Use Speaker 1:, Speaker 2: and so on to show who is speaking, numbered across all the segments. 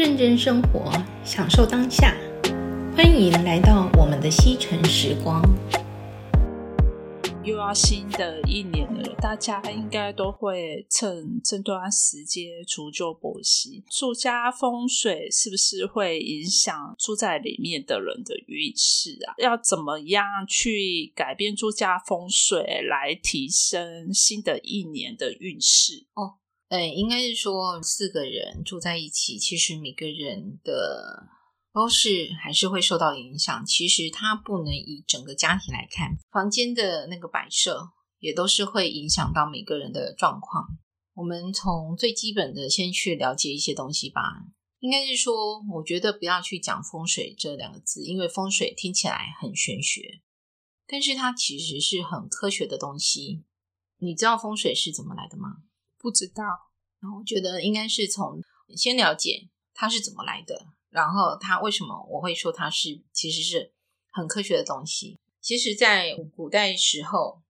Speaker 1: 认真生活，享受当下。欢迎来到我们的西城时光。
Speaker 2: 又要新的一年了，大家应该都会趁这段时间除旧布新。住家风水是不是会影响住在里面的人的运势啊？要怎么样去改变住家风水，来提升新的一年的运势？
Speaker 1: 哦，对，应该是说四个人住在一起，其实每个人的。都是还是会受到影响。其实它不能以整个家庭来看，房间的那个摆设也都是会影响到每个人的状况。我们从最基本的先去了解一些东西吧。应该是说，我觉得不要去讲风水这两个字，因为风水听起来很玄学，但是它其实是很科学的东西。你知道风水是怎么来的吗？
Speaker 2: 不知道。
Speaker 1: 然后我觉得应该是从先了解它是怎么来的。然后它为什么我会说它是其实是很科学的东西？其实，在古代时候，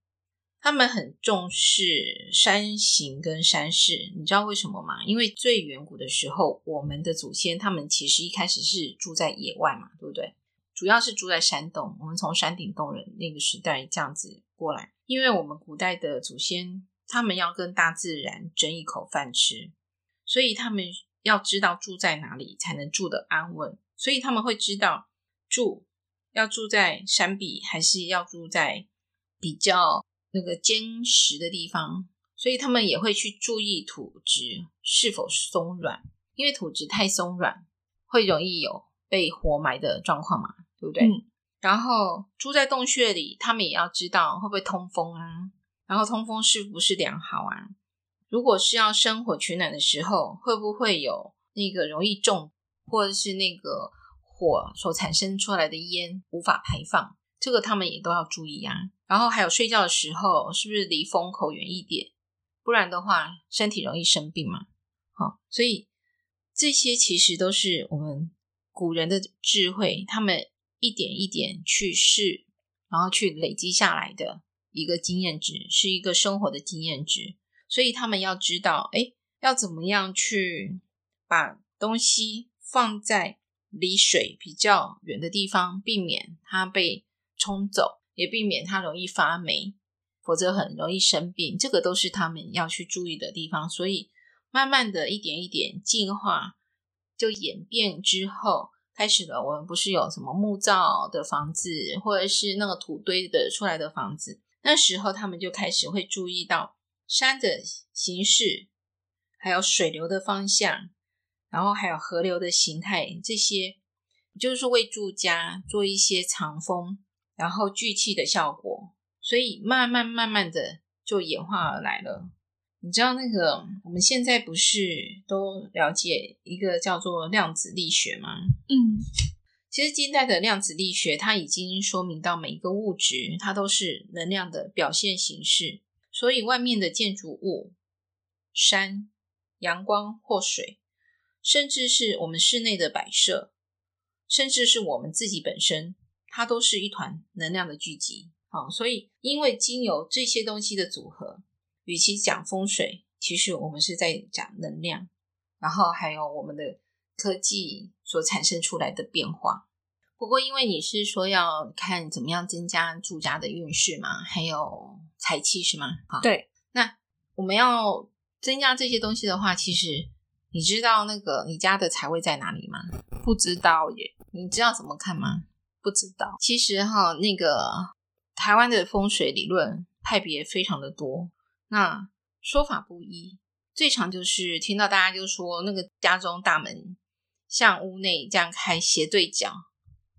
Speaker 1: 他们很重视山形跟山势，你知道为什么吗？因为最远古的时候，我们的祖先他们其实一开始是住在野外嘛，对不对？主要是住在山洞。我们从山顶洞人那个时代这样子过来，因为我们古代的祖先他们要跟大自然争一口饭吃，所以他们。要知道住在哪里才能住得安稳，所以他们会知道住要住在山壁，还是要住在比较那个坚实的地方。所以他们也会去注意土质是否松软，因为土质太松软会容易有被活埋的状况嘛，对不对？嗯。然后住在洞穴里，他们也要知道会不会通风啊，然后通风是不是良好啊？如果是要生火取暖的时候，会不会有那个容易中，或者是那个火所产生出来的烟无法排放？这个他们也都要注意啊。然后还有睡觉的时候，是不是离风口远一点？不然的话，身体容易生病嘛。好，所以这些其实都是我们古人的智慧，他们一点一点去试，然后去累积下来的一个经验值，是一个生活的经验值。所以他们要知道，哎，要怎么样去把东西放在离水比较远的地方，避免它被冲走，也避免它容易发霉，否则很容易生病。这个都是他们要去注意的地方。所以，慢慢的一点一点进化，就演变之后，开始了。我们不是有什么木造的房子，或者是那个土堆的出来的房子，那时候他们就开始会注意到。山的形式，还有水流的方向，然后还有河流的形态，这些就是为住家做一些藏风，然后聚气的效果。所以慢慢慢慢的就演化而来了。你知道那个我们现在不是都了解一个叫做量子力学吗？嗯，其实近代的量子力学它已经说明到每一个物质它都是能量的表现形式。所以，外面的建筑物、山、阳光或水，甚至是我们室内的摆设，甚至是我们自己本身，它都是一团能量的聚集。好，所以因为经由这些东西的组合，与其讲风水，其实我们是在讲能量，然后还有我们的科技所产生出来的变化。不过，因为你是说要看怎么样增加住家的运势嘛，还有财气是吗？好，
Speaker 2: 对。
Speaker 1: 那我们要增加这些东西的话，其实你知道那个你家的财位在哪里吗？
Speaker 2: 不知道耶。
Speaker 1: 你知道怎么看吗？
Speaker 2: 不知道。
Speaker 1: 其实哈，那个台湾的风水理论派别非常的多，那说法不一。最常就是听到大家就说，那个家中大门向屋内这样开斜对角。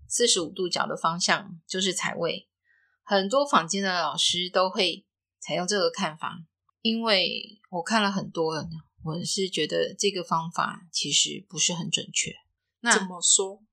Speaker 1: 四十五度角的方向就是财位，很多坊间的老师都会采用这个看法。因为我看了很多，我是觉得这个方法其实不是很准确。那
Speaker 2: 怎么说？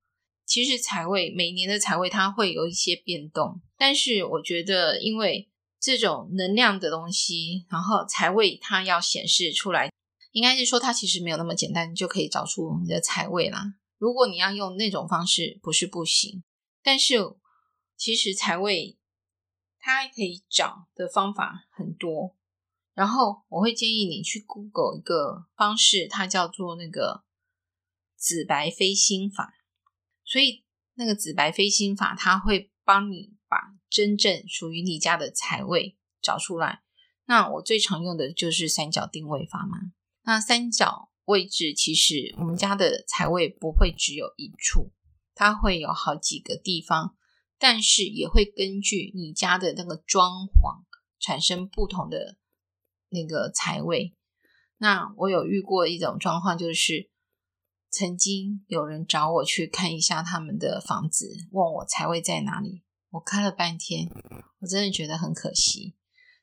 Speaker 1: 其实财位每年的财位它会有一些变动，但是我觉得，因为这种能量的东西，然后财位它要显示出来，应该是说它其实没有那么简单就可以找出你的财位啦。如果你要用那种方式，不是不行，但是其实财位它可以找的方法很多。然后我会建议你去 Google 一个方式，它叫做那个紫白飞星法，所以那个紫白飞星法，它会帮你把真正属于你家的财位找出来。那我最常用的就是三角定位法嘛。那三角位置其实我们家的财位不会只有一处，它会有好几个地方，但是也会根据你家的那个装潢产生不同的那个财位。那我有遇过一种状况，就是曾经有人找我去看一下他们的房子，问我财位在哪里。我看了半天，我真的觉得很可惜，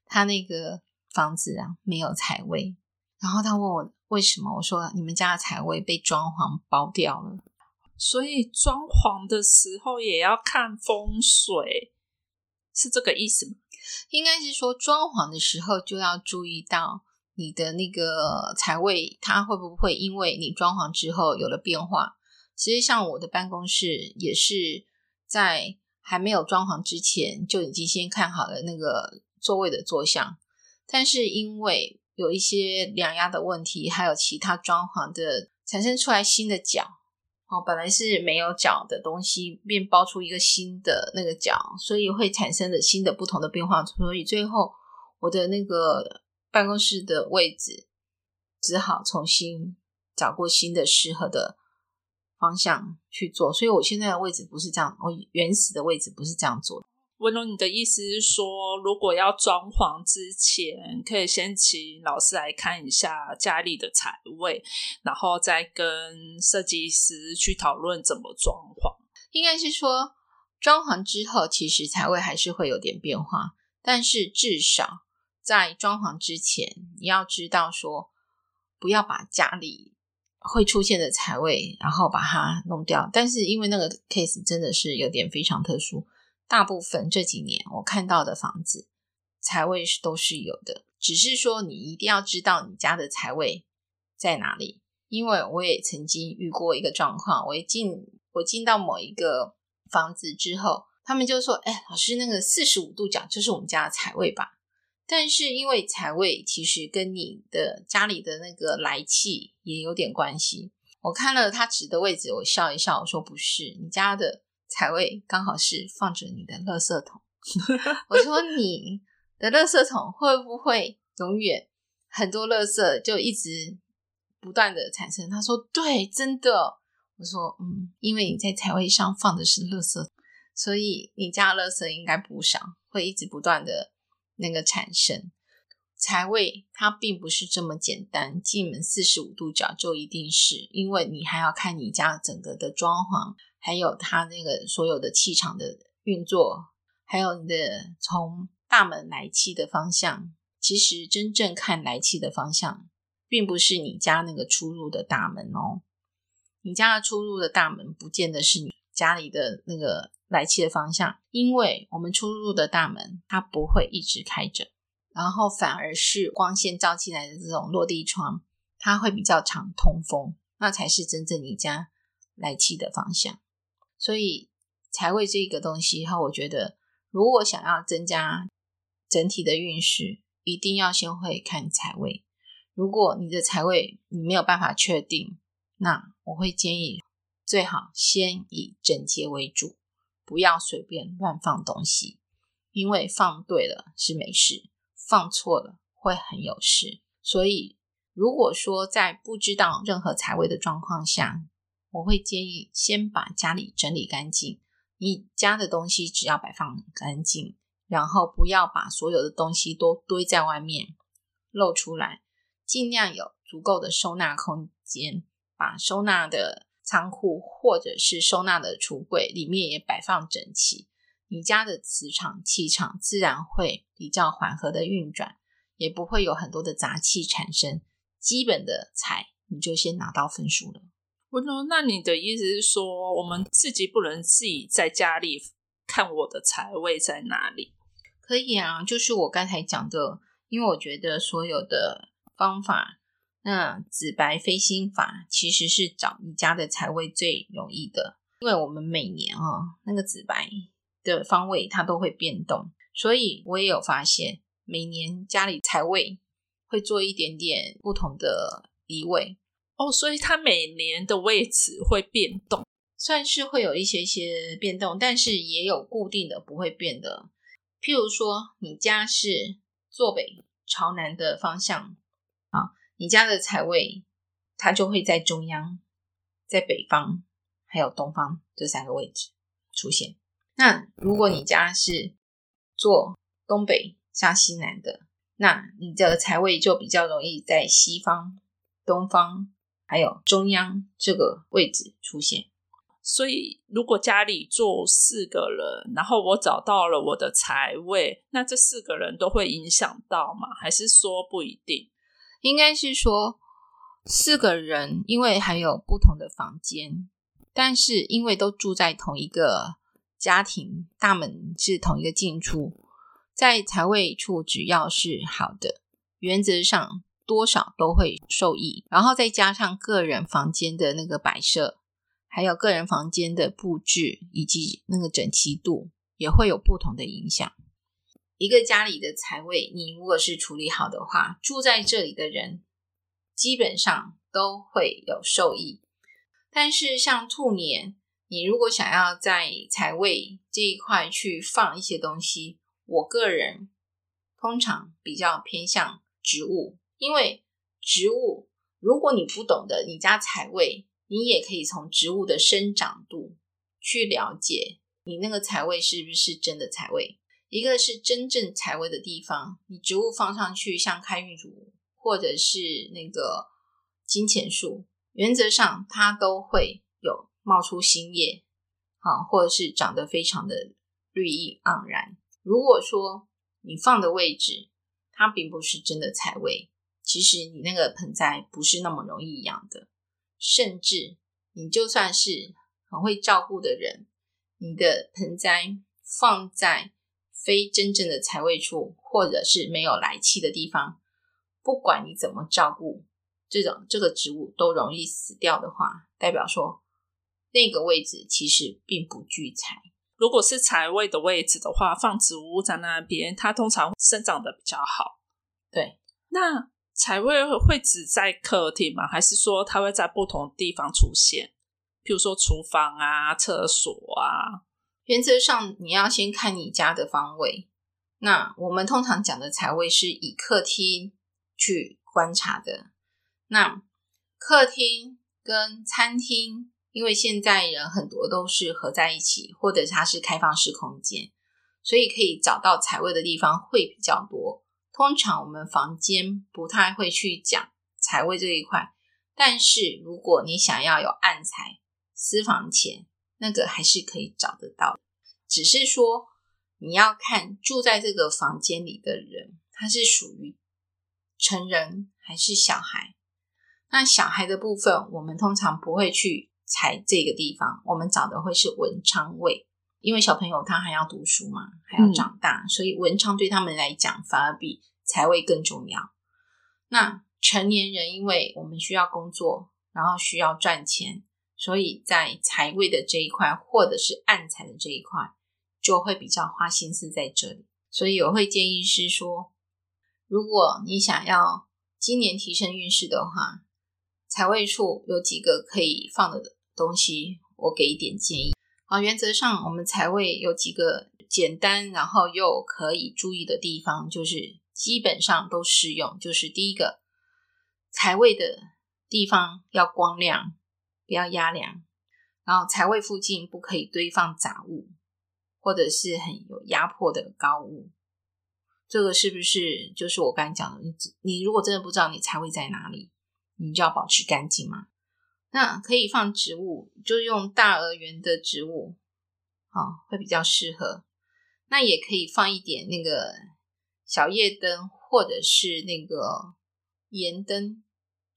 Speaker 1: 他那个房子啊没有财位。然后他问我为什么，我说你们家的财位被装潢包掉了。
Speaker 2: 所以装潢的时候也要看风水，是这个意思吗？
Speaker 1: 应该是说装潢的时候就要注意到。你的那个财位，它会不会因为你装潢之后有了变化？其实像我的办公室也是在还没有装潢之前就已经先看好了那个座位的坐向，但是因为有一些两压的问题，还有其他装潢的产生出来新的角，哦，本来是没有角的东西变包出一个新的那个角，所以会产生的新的不同的变化，所以最后我的那个。办公室的位置只好重新找过新的适合的方向去做，所以我现在的位置不是这样，我原始的位置不是这样做。
Speaker 2: 文龙，你的意思是说，如果要装潢之前，可以先请老师来看一下家里的财位，然后再跟设计师去讨论怎么装潢。
Speaker 1: 应该是说，装潢之后，其实财位还是会有点变化，但是至少。在装潢之前，你要知道说，不要把家里会出现的财位，然后把它弄掉。但是因为那个 case 真的是有点非常特殊，大部分这几年我看到的房子财位是都是有的，只是说你一定要知道你家的财位在哪里。因为我也曾经遇过一个状况，我一进我进到某一个房子之后，他们就说：“哎，老师，那个四十五度角就是我们家的财位吧？”但是因为财位其实跟你的家里的那个来气也有点关系。我看了他指的位置，我笑一笑，我说不是，你家的财位刚好是放着你的垃圾桶。我说你的垃圾桶会不会永远很多垃圾就一直不断的产生？他说对，真的。我说嗯，因为你在财位上放的是垃圾，所以你家的垃圾应该不少，会一直不断的。那个产生财位，它并不是这么简单。进门四十五度角就一定是，因为你还要看你家整个的装潢，还有他那个所有的气场的运作，还有你的从大门来气的方向。其实真正看来气的方向，并不是你家那个出入的大门哦。你家的出入的大门，不见得是你家里的那个。来气的方向，因为我们出入的大门它不会一直开着，然后反而是光线照进来的这种落地窗，它会比较常通风，那才是真正你家来气的方向。所以财位这个东西，哈，我觉得如果想要增加整体的运势，一定要先会看财位。如果你的财位你没有办法确定，那我会建议最好先以整洁为主。不要随便乱放东西，因为放对了是没事，放错了会很有事。所以，如果说在不知道任何财位的状况下，我会建议先把家里整理干净。你家的东西只要摆放干净，然后不要把所有的东西都堆在外面露出来，尽量有足够的收纳空间，把收纳的。仓库或者是收纳的橱柜里面也摆放整齐，你家的磁场气场自然会比较缓和的运转，也不会有很多的杂气产生。基本的财你就先拿到分数了。
Speaker 2: 文龙，那你的意思是说，我们自己不能自己在家里看我的财位在哪里？
Speaker 1: 可以啊，就是我刚才讲的，因为我觉得所有的方法。那紫白飞星法其实是找你家的财位最容易的，因为我们每年啊、哦，那个紫白的方位它都会变动，所以我也有发现，每年家里财位会做一点点不同的移位。
Speaker 2: 哦，所以它每年的位置会变动，
Speaker 1: 算是会有一些些变动，但是也有固定的不会变的。譬如说，你家是坐北朝南的方向，啊，你家的财位它就会在中央，在北方，还有东方这三个位置出现。那如果你家是坐东北向西南的，那你的财位就比较容易在西方、东方。还有中央这个位置出现，
Speaker 2: 所以如果家里坐四个人，然后我找到了我的财位，那这四个人都会影响到吗？还是说不一定？
Speaker 1: 应该是说四个人，因为还有不同的房间，但是因为都住在同一个家庭，大门是同一个进出，在财位处只要是好的，原则上。多少都会受益，然后再加上个人房间的那个摆设，还有个人房间的布置以及那个整齐度，也会有不同的影响。一个家里的财位，你如果是处理好的话，住在这里的人基本上都会有受益。但是像兔年，你如果想要在财位这一块去放一些东西，我个人通常比较偏向植物。因为植物，如果你不懂得你家财位，你也可以从植物的生长度去了解你那个财位是不是真的财位。一个是真正财位的地方，你植物放上去，像开运竹或者是那个金钱树，原则上它都会有冒出新叶，啊，或者是长得非常的绿意盎然。如果说你放的位置，它并不是真的财位。其实你那个盆栽不是那么容易养的，甚至你就算是很会照顾的人，你的盆栽放在非真正的财位处，或者是没有来气的地方，不管你怎么照顾，这种这个植物都容易死掉的话，代表说那个位置其实并不聚财。
Speaker 2: 如果是财位的位置的话，放植物在那边，它通常生长的比较好。
Speaker 1: 对，
Speaker 2: 那。财位会只在客厅吗？还是说它会在不同地方出现？譬如说厨房啊、厕所啊。
Speaker 1: 原则上，你要先看你家的方位。那我们通常讲的财位是以客厅去观察的。那客厅跟餐厅，因为现在人很多都是合在一起，或者它是开放式空间，所以可以找到财位的地方会比较多。通常我们房间不太会去讲财位这一块，但是如果你想要有暗财，私房钱那个还是可以找得到。只是说你要看住在这个房间里的人，他是属于成人还是小孩。那小孩的部分，我们通常不会去财这个地方，我们找的会是文昌位。因为小朋友他还要读书嘛，还要长大，嗯、所以文昌对他们来讲反而比财位更重要。那成年人，因为我们需要工作，然后需要赚钱，所以在财位的这一块，或者是暗财的这一块，就会比较花心思在这里。所以我会建议是说，如果你想要今年提升运势的话，财位处有几个可以放的东西，我给一点建议。啊，原则上我们财位有几个简单，然后又可以注意的地方，就是基本上都适用。就是第一个，财位的地方要光亮，不要压凉。然后财位附近不可以堆放杂物，或者是很有压迫的高物。这个是不是就是我刚才讲的？你你如果真的不知道你财位在哪里，你就要保持干净嘛。那可以放植物，就用大而圆的植物，好，会比较适合。那也可以放一点那个小夜灯，或者是那个盐灯，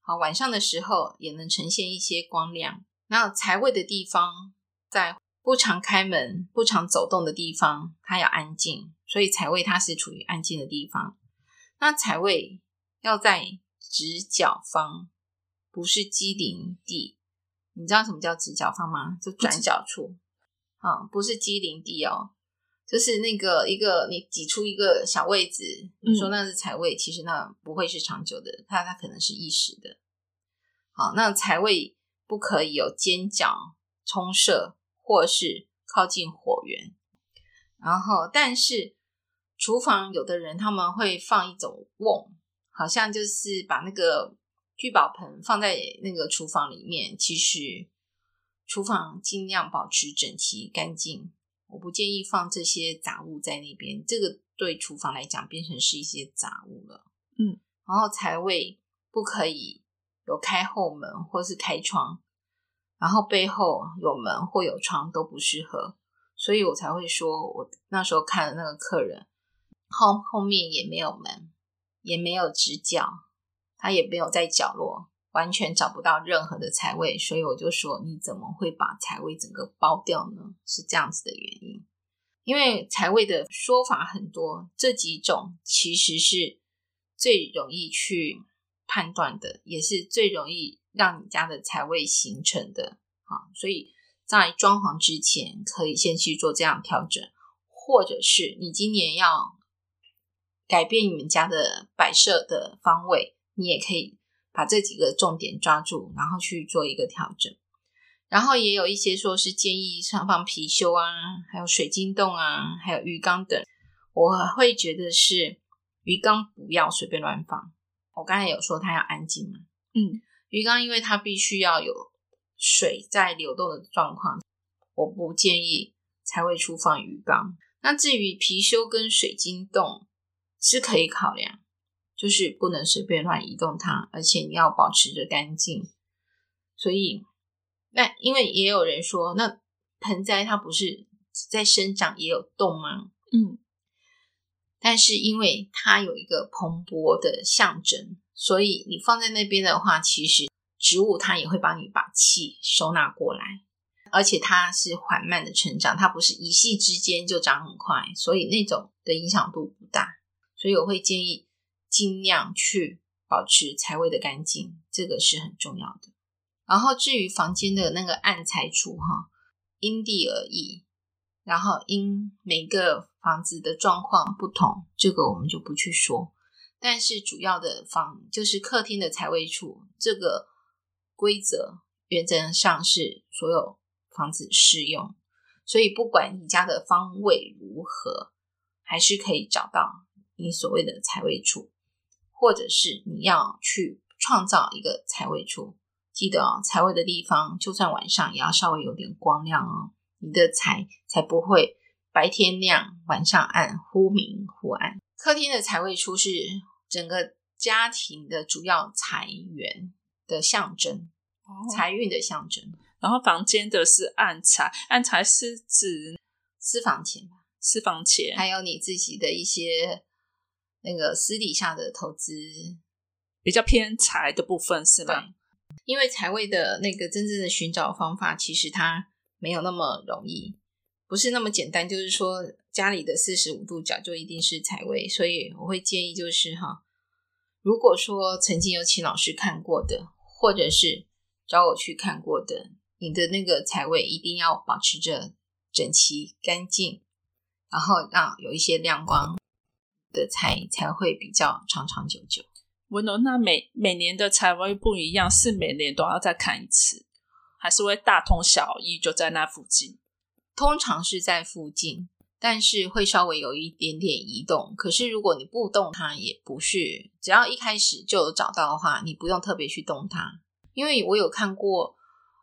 Speaker 1: 好，晚上的时候也能呈现一些光亮。那财位的地方，在不常开门、不常走动的地方，它要安静，所以财位它是处于安静的地方。那财位要在直角方。不是机灵地，你知道什么叫直角方吗？就转角处啊，不是机灵地哦，就是那个一个你挤出一个小位置，你说那是财位，其实那不会是长久的，它它可能是一时的。好，那财位不可以有尖角、冲射或是靠近火源。然后，但是厨房有的人他们会放一种瓮，好像就是把那个聚宝盆放在那个厨房里面。其实厨房尽量保持整齐干净。我不建议放这些杂物在那边，这个对厨房来讲变成是一些杂物了。
Speaker 2: 嗯，
Speaker 1: 然后财位不可以有开后门或是开窗，然后背后有门或有窗都不适合，所以我才会说，我那时候看的那个客人后后面也没有门，也没有直角，他也没有在角落。完全找不到任何的财位，所以我就说，你怎么会把财位整个包掉呢？是这样子的原因。因为财位的说法很多，这几种其实是最容易去判断的，也是最容易让你家的财位形成的。啊，所以在装潢之前，可以先去做这样调整，或者是你今年要改变你们家的摆设的方位，你也可以。把这几个重点抓住，然后去做一个调整。然后也有一些说是建议上放貔貅啊，还有水晶洞啊，还有鱼缸等。我会觉得是鱼缸不要随便乱放。我刚才有说它要安静嘛，
Speaker 2: 嗯，
Speaker 1: 鱼缸因为它必须要有水在流动的状况，我不建议才会出放鱼缸。那至于貔貅跟水晶洞是可以考量。就是不能随便乱移动它，而且你要保持着干净。所以，那因为也有人说，那盆栽它不是在生长也有动吗？
Speaker 2: 嗯，
Speaker 1: 但是因为它有一个蓬勃的象征，所以你放在那边的话，其实植物它也会帮你把气收纳过来，而且它是缓慢的成长，它不是一夕之间就长很快，所以那种的影响度不大。所以我会建议。尽量去保持财位的干净，这个是很重要的。然后至于房间的那个暗财处哈，因地而异，然后因每个房子的状况不同，这个我们就不去说。但是主要的房就是客厅的财位处，这个规则原则上是所有房子适用，所以不管你家的方位如何，还是可以找到你所谓的财位处。或者是你要去创造一个财位处，记得哦，财位的地方就算晚上也要稍微有点光亮哦，你的财才不会白天亮，晚上暗，忽明忽暗。客厅的财位处是整个家庭的主要财源的象征，哦、财运的象征。
Speaker 2: 然后房间的是暗财，暗财是指
Speaker 1: 私房钱，
Speaker 2: 私房钱，
Speaker 1: 还有你自己的一些。那个私底下的投资
Speaker 2: 比较偏财的部分是吧？
Speaker 1: 因为财位的那个真正的寻找方法，其实它没有那么容易，不是那么简单。就是说家里的四十五度角就一定是财位，所以我会建议就是哈，如果说曾经有请老师看过的，或者是找我去看过的，你的那个财位一定要保持着整齐干净，然后让有一些亮光。的才才会比较长长久久。
Speaker 2: 文龙，那每每年的财位不一样，是每年都要再看一次，还是会大同小异，就在那附近？
Speaker 1: 通常是在附近，但是会稍微有一点点移动。可是如果你不动它，也不是，只要一开始就有找到的话，你不用特别去动它。因为我有看过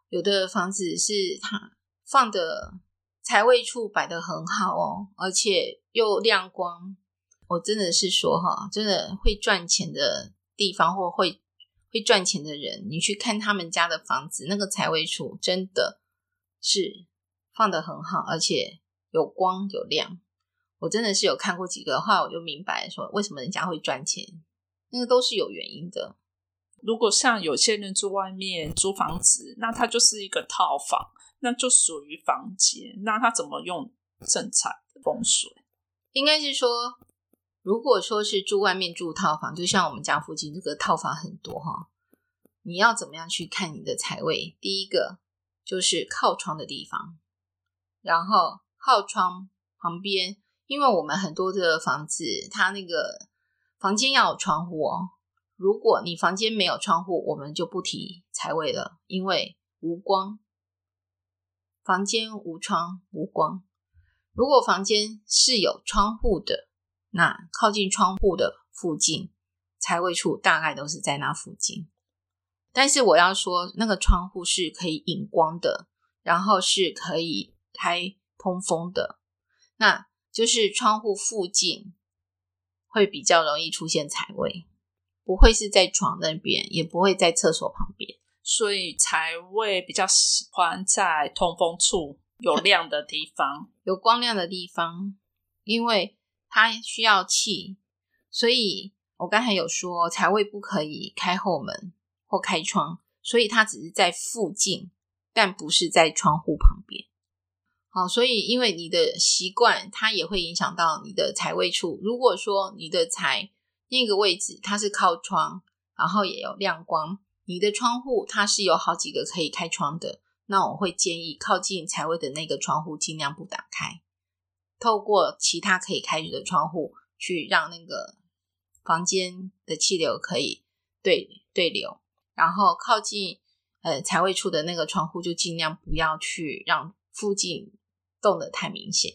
Speaker 1: 有的房子是它放的财位处摆得很好哦，而且又亮光。我真的是说哈，真的会赚钱的地方或会会赚钱的人，你去看他们家的房子，那个财位处真的是放的很好，而且有光有亮。我真的是有看过几个话，我就明白说为什么人家会赚钱，那个都是有原因的。
Speaker 2: 如果像有些人住外面租房子，那他就是一个套房，那就属于房间，那他怎么用正财的风水？
Speaker 1: 应该是说。如果说是住外面住套房，就像我们家附近这个套房很多哈，你要怎么样去看你的财位？第一个就是靠窗的地方，然后靠窗旁边，因为我们很多的房子，它那个房间要有窗户哦，
Speaker 3: 如果你房间没有窗户，我们就不提财位了，因为无光。房间无窗无光。如果房间是有窗户的，那靠近窗户的附近，财位处大概都是在那附近。但是我要说，那个窗户是可以引光的，然后是可以开通风的，那就是窗户附近会比较容易出现财位，不会是在床那边，也不会在厕所旁边。
Speaker 2: 所以财位比较喜欢在通风处有亮的地方，
Speaker 3: 有光亮的地方，因为它需要气。所以我刚才有说，财位不可以开后门。或开窗，所以它只是在附近，但不是在窗户旁边。好，所以因为你的习惯，它也会影响到你的财位处。如果说你的财那个位置它是靠窗，然后也有亮光，你的窗户它是有好几个可以开窗的，那我会建议靠近财位的那个窗户尽量不打开，透过其他可以开的窗户去让那个房间的气流可以对对流。然后靠近呃财位处的那个窗户，就尽量不要去让附近动得太明显。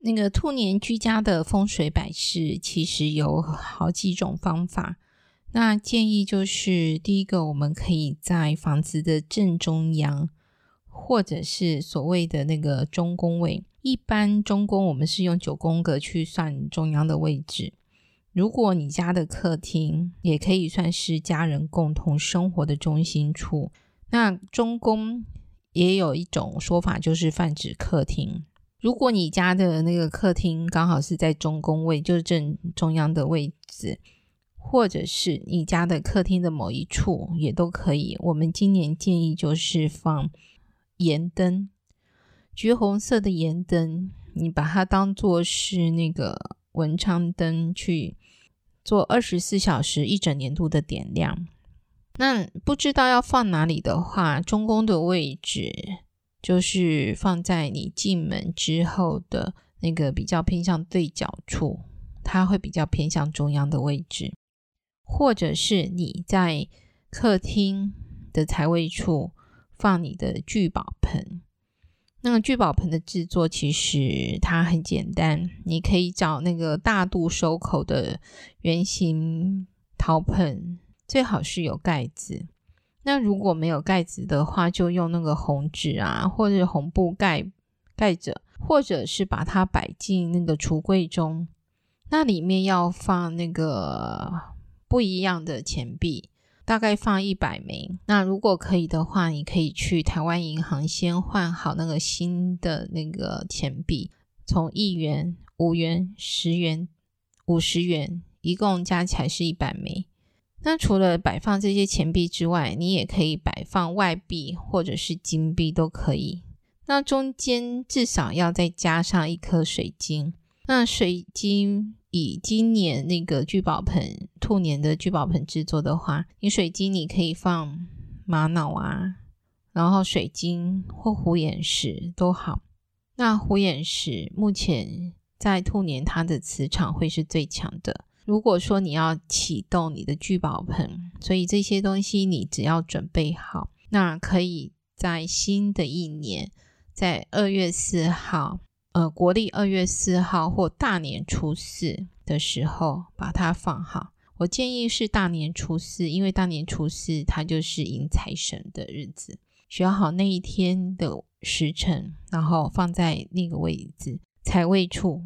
Speaker 1: 那个兔年居家的风水摆饰，其实有好几种方法。那建议就是，第一个，我们可以在房子的正中央，或者是所谓的那个中宫位。一般中宫我们是用九宫格去算中央的位置。如果你家的客厅也可以算是家人共同生活的中心处，那中宫也有一种说法，就是泛指客厅。如果你家的那个客厅刚好是在中宫位，就是正中央的位置，或者是你家的客厅的某一处也都可以。我们今年建议就是放盐灯，橘红色的盐灯，你把它当做是那个文昌灯去。做二十四小时一整年度的点亮。那不知道要放哪里的话，中宫的位置就是放在你进门之后的那个比较偏向对角处，它会比较偏向中央的位置，或者是你在客厅的财位处放你的聚宝盆。那个聚宝盆的制作其实它很简单，你可以找那个大肚收口的圆形陶盆，最好是有盖子。那如果没有盖子的话，就用那个红纸啊，或者红布盖盖着，或者是把它摆进那个橱柜中。那里面要放那个不一样的钱币。大概放一百枚。那如果可以的话，你可以去台湾银行先换好那个新的那个钱币，从一元、五元、十元、五十元，一共加起来是一百枚。那除了摆放这些钱币之外，你也可以摆放外币或者是金币都可以。那中间至少要再加上一颗水晶。那水晶。以今年那个聚宝盆，兔年的聚宝盆制作的话，你水晶你可以放玛瑙啊，然后水晶或虎眼石都好。那虎眼石目前在兔年它的磁场会是最强的。如果说你要启动你的聚宝盆，所以这些东西你只要准备好，那可以在新的一年，在二月四号。呃，国历二月四号或大年初四的时候把它放好。我建议是大年初四，因为大年初四它就是迎财神的日子。选好那一天的时辰，然后放在那个位置，财位处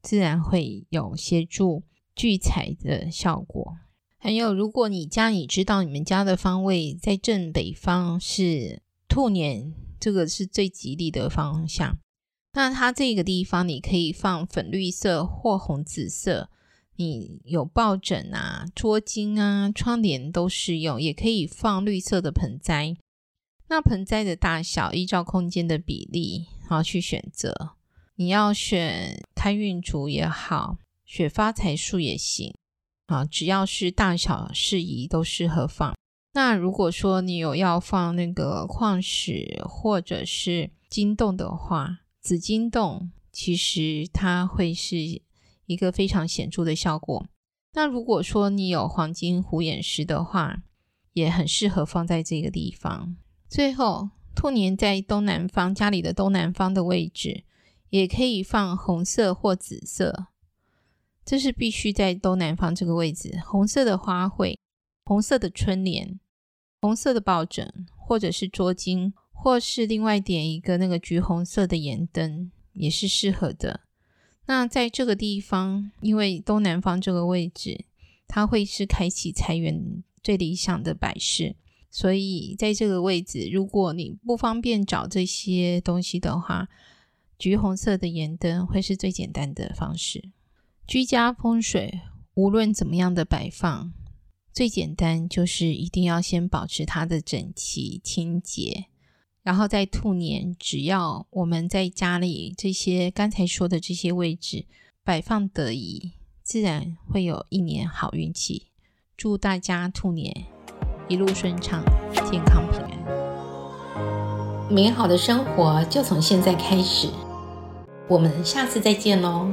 Speaker 1: 自然会有协助聚财的效果。还有，如果你家你知道你们家的方位在正北方，是兔年，这个是最吉利的方向。那它这个地方，你可以放粉绿色或红紫色。你有抱枕啊、桌巾啊、窗帘都适用，也可以放绿色的盆栽。那盆栽的大小依照空间的比例，然后去选择。你要选开运竹也好，选发财树也行。啊，只要是大小适宜，都适合放。那如果说你有要放那个矿石或者是金洞的话，紫金洞其实它会是一个非常显著的效果。那如果说你有黄金虎眼石的话，也很适合放在这个地方。最后，兔年在东南方，家里的东南方的位置，也可以放红色或紫色。这是必须在东南方这个位置，红色的花卉、红色的春联、红色的抱枕，或者是桌巾，或是另外点一个那个橘红色的盐灯，也是适合的。那在这个地方，因为东南方这个位置，它会是开启财源最理想的摆饰。所以，在这个位置，如果你不方便找这些东西的话，橘红色的盐灯会是最简单的方式。居家风水无论怎么样的摆放，最简单就是一定要先保持它的整齐清洁。然后在兔年，只要我们在家里这些刚才说的这些位置摆放得宜，自然会有一年好运气。祝大家兔年！一路顺畅，健康平安，美好的生活就从现在开始。我们下次再见喽。